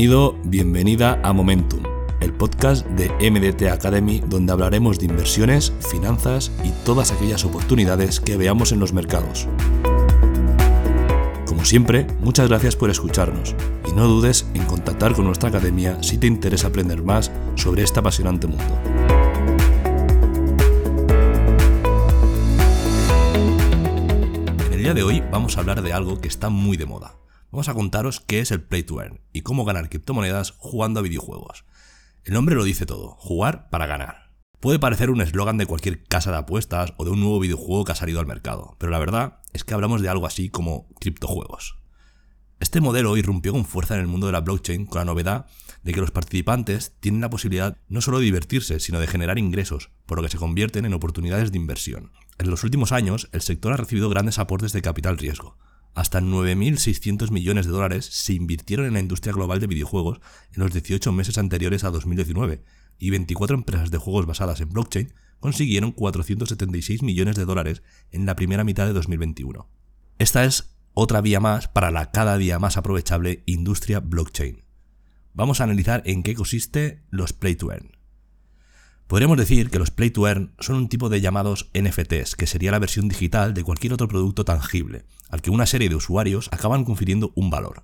Bienvenido, bienvenida a Momentum, el podcast de MDT Academy donde hablaremos de inversiones, finanzas y todas aquellas oportunidades que veamos en los mercados. Como siempre, muchas gracias por escucharnos y no dudes en contactar con nuestra academia si te interesa aprender más sobre este apasionante mundo. En el día de hoy vamos a hablar de algo que está muy de moda vamos a contaros qué es el Play to Earn y cómo ganar criptomonedas jugando a videojuegos. El nombre lo dice todo, jugar para ganar. Puede parecer un eslogan de cualquier casa de apuestas o de un nuevo videojuego que ha salido al mercado, pero la verdad es que hablamos de algo así como criptojuegos. Este modelo irrumpió con fuerza en el mundo de la blockchain con la novedad de que los participantes tienen la posibilidad no solo de divertirse, sino de generar ingresos, por lo que se convierten en oportunidades de inversión. En los últimos años, el sector ha recibido grandes aportes de capital riesgo, hasta 9.600 millones de dólares se invirtieron en la industria global de videojuegos en los 18 meses anteriores a 2019, y 24 empresas de juegos basadas en blockchain consiguieron 476 millones de dólares en la primera mitad de 2021. Esta es otra vía más para la cada día más aprovechable industria blockchain. Vamos a analizar en qué consiste los Play to Earn. Podríamos decir que los Play to Earn son un tipo de llamados NFTs, que sería la versión digital de cualquier otro producto tangible, al que una serie de usuarios acaban confiriendo un valor.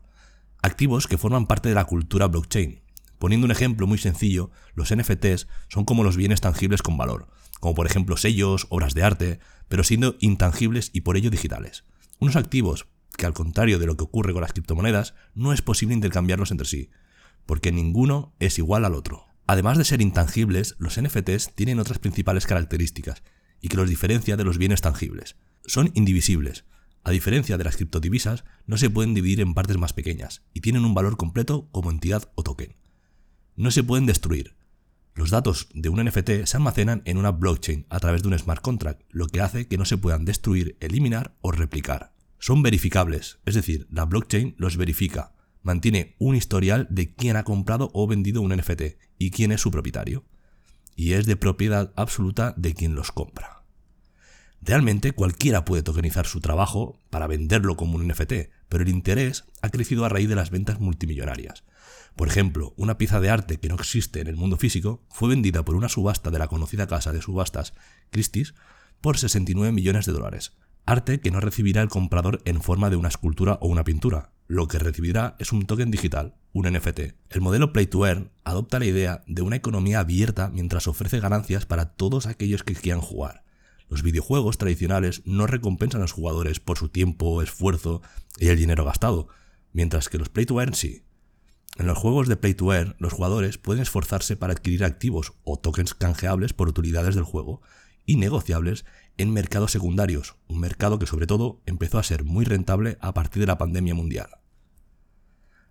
Activos que forman parte de la cultura blockchain. Poniendo un ejemplo muy sencillo, los NFTs son como los bienes tangibles con valor, como por ejemplo sellos, obras de arte, pero siendo intangibles y por ello digitales. Unos activos que al contrario de lo que ocurre con las criptomonedas, no es posible intercambiarlos entre sí, porque ninguno es igual al otro. Además de ser intangibles, los NFTs tienen otras principales características y que los diferencia de los bienes tangibles. Son indivisibles. A diferencia de las criptodivisas, no se pueden dividir en partes más pequeñas y tienen un valor completo como entidad o token. No se pueden destruir. Los datos de un NFT se almacenan en una blockchain a través de un smart contract, lo que hace que no se puedan destruir, eliminar o replicar. Son verificables, es decir, la blockchain los verifica, mantiene un historial de quién ha comprado o vendido un NFT y quién es su propietario. Y es de propiedad absoluta de quien los compra. Realmente cualquiera puede tokenizar su trabajo para venderlo como un NFT, pero el interés ha crecido a raíz de las ventas multimillonarias. Por ejemplo, una pieza de arte que no existe en el mundo físico fue vendida por una subasta de la conocida casa de subastas Christie's por 69 millones de dólares, arte que no recibirá el comprador en forma de una escultura o una pintura, lo que recibirá es un token digital, un NFT. El modelo Play to Earn adopta la idea de una economía abierta mientras ofrece ganancias para todos aquellos que quieran jugar. Los videojuegos tradicionales no recompensan a los jugadores por su tiempo, esfuerzo y el dinero gastado, mientras que los Play to Earn sí. En los juegos de Play to Earn, los jugadores pueden esforzarse para adquirir activos o tokens canjeables por utilidades del juego y negociables en mercados secundarios, un mercado que sobre todo empezó a ser muy rentable a partir de la pandemia mundial.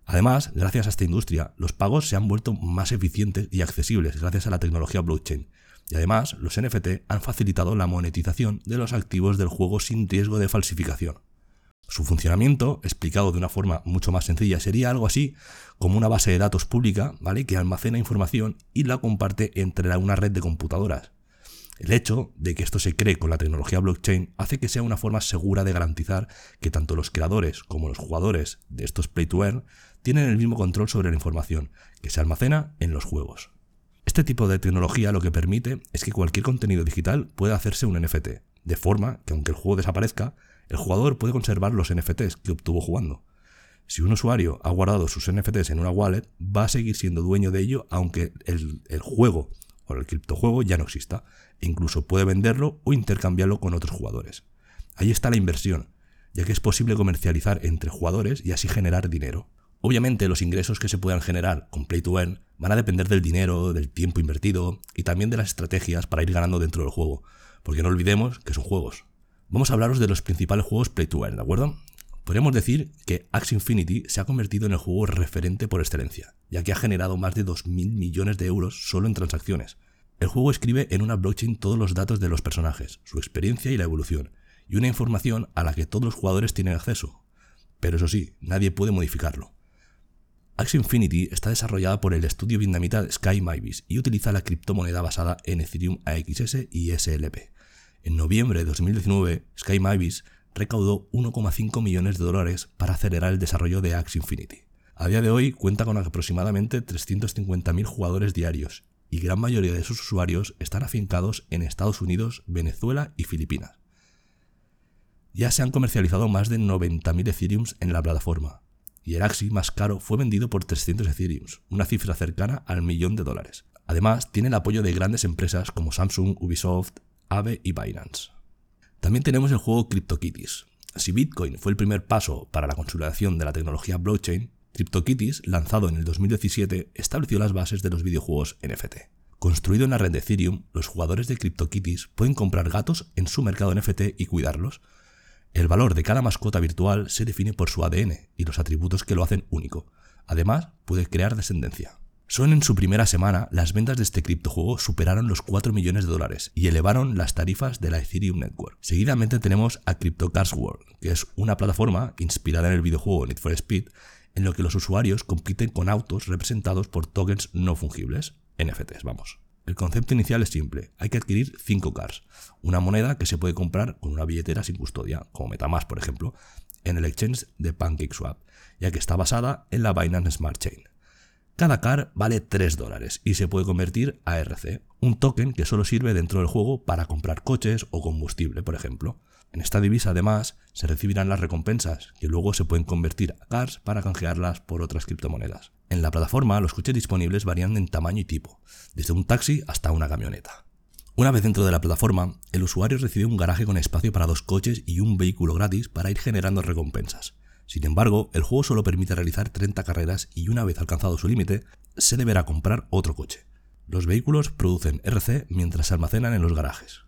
Además, gracias a esta industria, los pagos se han vuelto más eficientes y accesibles gracias a la tecnología blockchain. Y además, los NFT han facilitado la monetización de los activos del juego sin riesgo de falsificación. Su funcionamiento, explicado de una forma mucho más sencilla, sería algo así como una base de datos pública, ¿vale? que almacena información y la comparte entre una red de computadoras. El hecho de que esto se cree con la tecnología blockchain hace que sea una forma segura de garantizar que tanto los creadores como los jugadores de estos play to earn tienen el mismo control sobre la información que se almacena en los juegos. Este tipo de tecnología lo que permite es que cualquier contenido digital pueda hacerse un NFT, de forma que aunque el juego desaparezca, el jugador puede conservar los NFTs que obtuvo jugando. Si un usuario ha guardado sus NFTs en una wallet, va a seguir siendo dueño de ello aunque el, el juego o el criptojuego ya no exista, e incluso puede venderlo o intercambiarlo con otros jugadores. Ahí está la inversión, ya que es posible comercializar entre jugadores y así generar dinero. Obviamente los ingresos que se puedan generar con Play to Earn van a depender del dinero, del tiempo invertido y también de las estrategias para ir ganando dentro del juego, porque no olvidemos que son juegos. Vamos a hablaros de los principales juegos Play to Earn, ¿de acuerdo? Podríamos decir que Axie Infinity se ha convertido en el juego referente por excelencia, ya que ha generado más de 2.000 millones de euros solo en transacciones. El juego escribe en una blockchain todos los datos de los personajes, su experiencia y la evolución, y una información a la que todos los jugadores tienen acceso. Pero eso sí, nadie puede modificarlo. Axie Infinity está desarrollada por el estudio vietnamita Sky Mavis y utiliza la criptomoneda basada en Ethereum AXS y SLP. En noviembre de 2019, Sky Mavis recaudó 1,5 millones de dólares para acelerar el desarrollo de Axie Infinity. A día de hoy cuenta con aproximadamente 350.000 jugadores diarios y gran mayoría de sus usuarios están afincados en Estados Unidos, Venezuela y Filipinas. Ya se han comercializado más de 90.000 Ethereums en la plataforma, y el Axi más caro fue vendido por 300 Ethereums, una cifra cercana al millón de dólares. Además, tiene el apoyo de grandes empresas como Samsung, Ubisoft, Aave y Binance. También tenemos el juego CryptoKitties. Si Bitcoin fue el primer paso para la consolidación de la tecnología blockchain, CryptoKitties, lanzado en el 2017, estableció las bases de los videojuegos NFT. Construido en la red de Ethereum, los jugadores de CryptoKitties pueden comprar gatos en su mercado NFT y cuidarlos. El valor de cada mascota virtual se define por su ADN y los atributos que lo hacen único. Además, puede crear descendencia. Solo en su primera semana, las ventas de este criptojuego superaron los 4 millones de dólares y elevaron las tarifas de la Ethereum Network. Seguidamente tenemos a CryptoCars World, que es una plataforma inspirada en el videojuego Need for Speed en lo que los usuarios compiten con autos representados por tokens no fungibles, NFTs, vamos. El concepto inicial es simple, hay que adquirir 5 cars, una moneda que se puede comprar con una billetera sin custodia, como Metamask por ejemplo, en el exchange de PancakeSwap, ya que está basada en la Binance Smart Chain. Cada car vale 3 dólares y se puede convertir a RC, un token que solo sirve dentro del juego para comprar coches o combustible, por ejemplo. En esta divisa, además, se recibirán las recompensas, que luego se pueden convertir a cars para canjearlas por otras criptomonedas. En la plataforma, los coches disponibles varían en tamaño y tipo, desde un taxi hasta una camioneta. Una vez dentro de la plataforma, el usuario recibe un garaje con espacio para dos coches y un vehículo gratis para ir generando recompensas. Sin embargo, el juego solo permite realizar 30 carreras y una vez alcanzado su límite, se deberá comprar otro coche. Los vehículos producen RC mientras se almacenan en los garajes.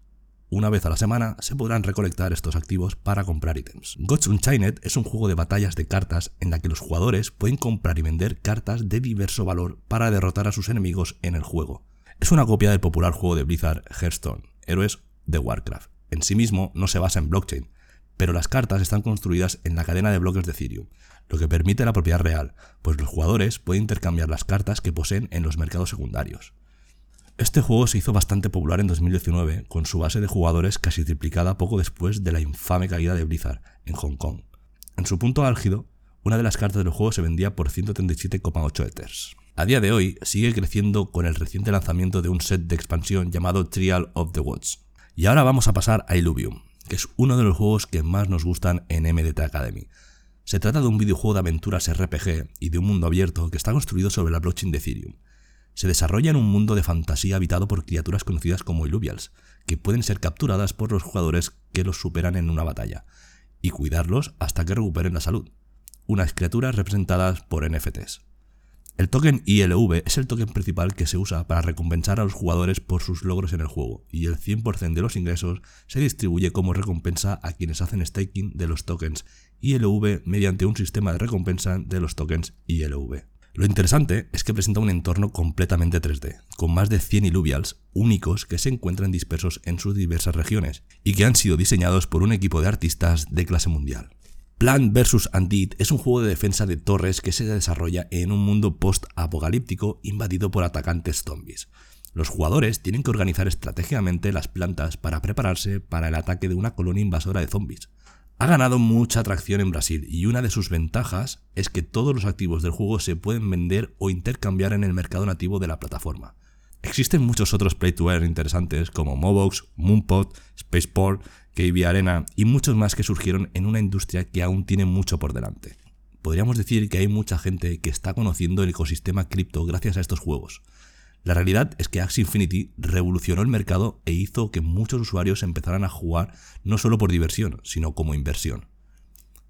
Una vez a la semana se podrán recolectar estos activos para comprar ítems. Gods Unchained es un juego de batallas de cartas en la que los jugadores pueden comprar y vender cartas de diverso valor para derrotar a sus enemigos en el juego. Es una copia del popular juego de Blizzard Hearthstone, Héroes de Warcraft. En sí mismo no se basa en blockchain, pero las cartas están construidas en la cadena de bloques de Ethereum, lo que permite la propiedad real, pues los jugadores pueden intercambiar las cartas que poseen en los mercados secundarios. Este juego se hizo bastante popular en 2019, con su base de jugadores casi triplicada poco después de la infame caída de Blizzard en Hong Kong. En su punto álgido, una de las cartas del juego se vendía por 137,8 Ethers. A día de hoy sigue creciendo con el reciente lanzamiento de un set de expansión llamado Trial of the Woods. Y ahora vamos a pasar a Illuvium, que es uno de los juegos que más nos gustan en MDT Academy. Se trata de un videojuego de aventuras RPG y de un mundo abierto que está construido sobre la blockchain de Ethereum se desarrolla en un mundo de fantasía habitado por criaturas conocidas como Illuvials, que pueden ser capturadas por los jugadores que los superan en una batalla, y cuidarlos hasta que recuperen la salud. Unas criaturas representadas por NFTs. El token ILV es el token principal que se usa para recompensar a los jugadores por sus logros en el juego, y el 100% de los ingresos se distribuye como recompensa a quienes hacen staking de los tokens ILV mediante un sistema de recompensa de los tokens ILV. Lo interesante es que presenta un entorno completamente 3D, con más de 100 illuvials únicos que se encuentran dispersos en sus diversas regiones y que han sido diseñados por un equipo de artistas de clase mundial. Plant vs. Undead es un juego de defensa de torres que se desarrolla en un mundo post-apocalíptico invadido por atacantes zombies. Los jugadores tienen que organizar estratégicamente las plantas para prepararse para el ataque de una colonia invasora de zombies. Ha ganado mucha atracción en Brasil y una de sus ventajas es que todos los activos del juego se pueden vender o intercambiar en el mercado nativo de la plataforma. Existen muchos otros play to earn interesantes como Mobox, Moonpot, Spaceport, KB Arena y muchos más que surgieron en una industria que aún tiene mucho por delante. Podríamos decir que hay mucha gente que está conociendo el ecosistema cripto gracias a estos juegos. La realidad es que Axie Infinity revolucionó el mercado e hizo que muchos usuarios empezaran a jugar no solo por diversión, sino como inversión.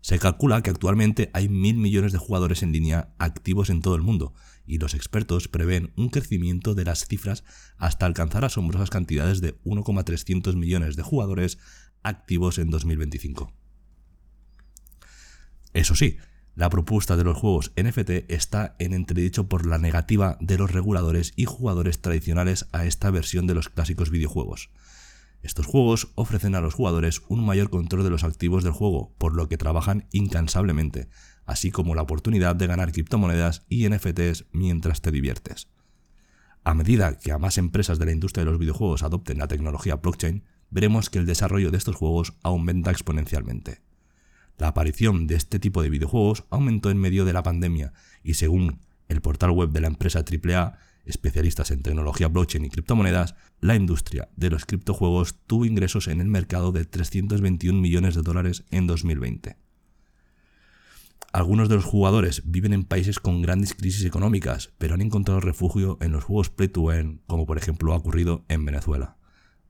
Se calcula que actualmente hay mil millones de jugadores en línea activos en todo el mundo, y los expertos prevén un crecimiento de las cifras hasta alcanzar asombrosas cantidades de 1,300 millones de jugadores activos en 2025. Eso sí, la propuesta de los juegos NFT está en entredicho por la negativa de los reguladores y jugadores tradicionales a esta versión de los clásicos videojuegos. Estos juegos ofrecen a los jugadores un mayor control de los activos del juego, por lo que trabajan incansablemente, así como la oportunidad de ganar criptomonedas y NFTs mientras te diviertes. A medida que a más empresas de la industria de los videojuegos adopten la tecnología blockchain, veremos que el desarrollo de estos juegos aumenta exponencialmente. La aparición de este tipo de videojuegos aumentó en medio de la pandemia y según el portal web de la empresa AAA, especialistas en tecnología blockchain y criptomonedas, la industria de los criptojuegos tuvo ingresos en el mercado de 321 millones de dólares en 2020. Algunos de los jugadores viven en países con grandes crisis económicas, pero han encontrado refugio en los juegos play to earn, como por ejemplo ha ocurrido en Venezuela.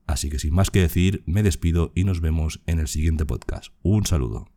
Así que sin más que decir, me despido y nos vemos en el siguiente podcast. Un saludo.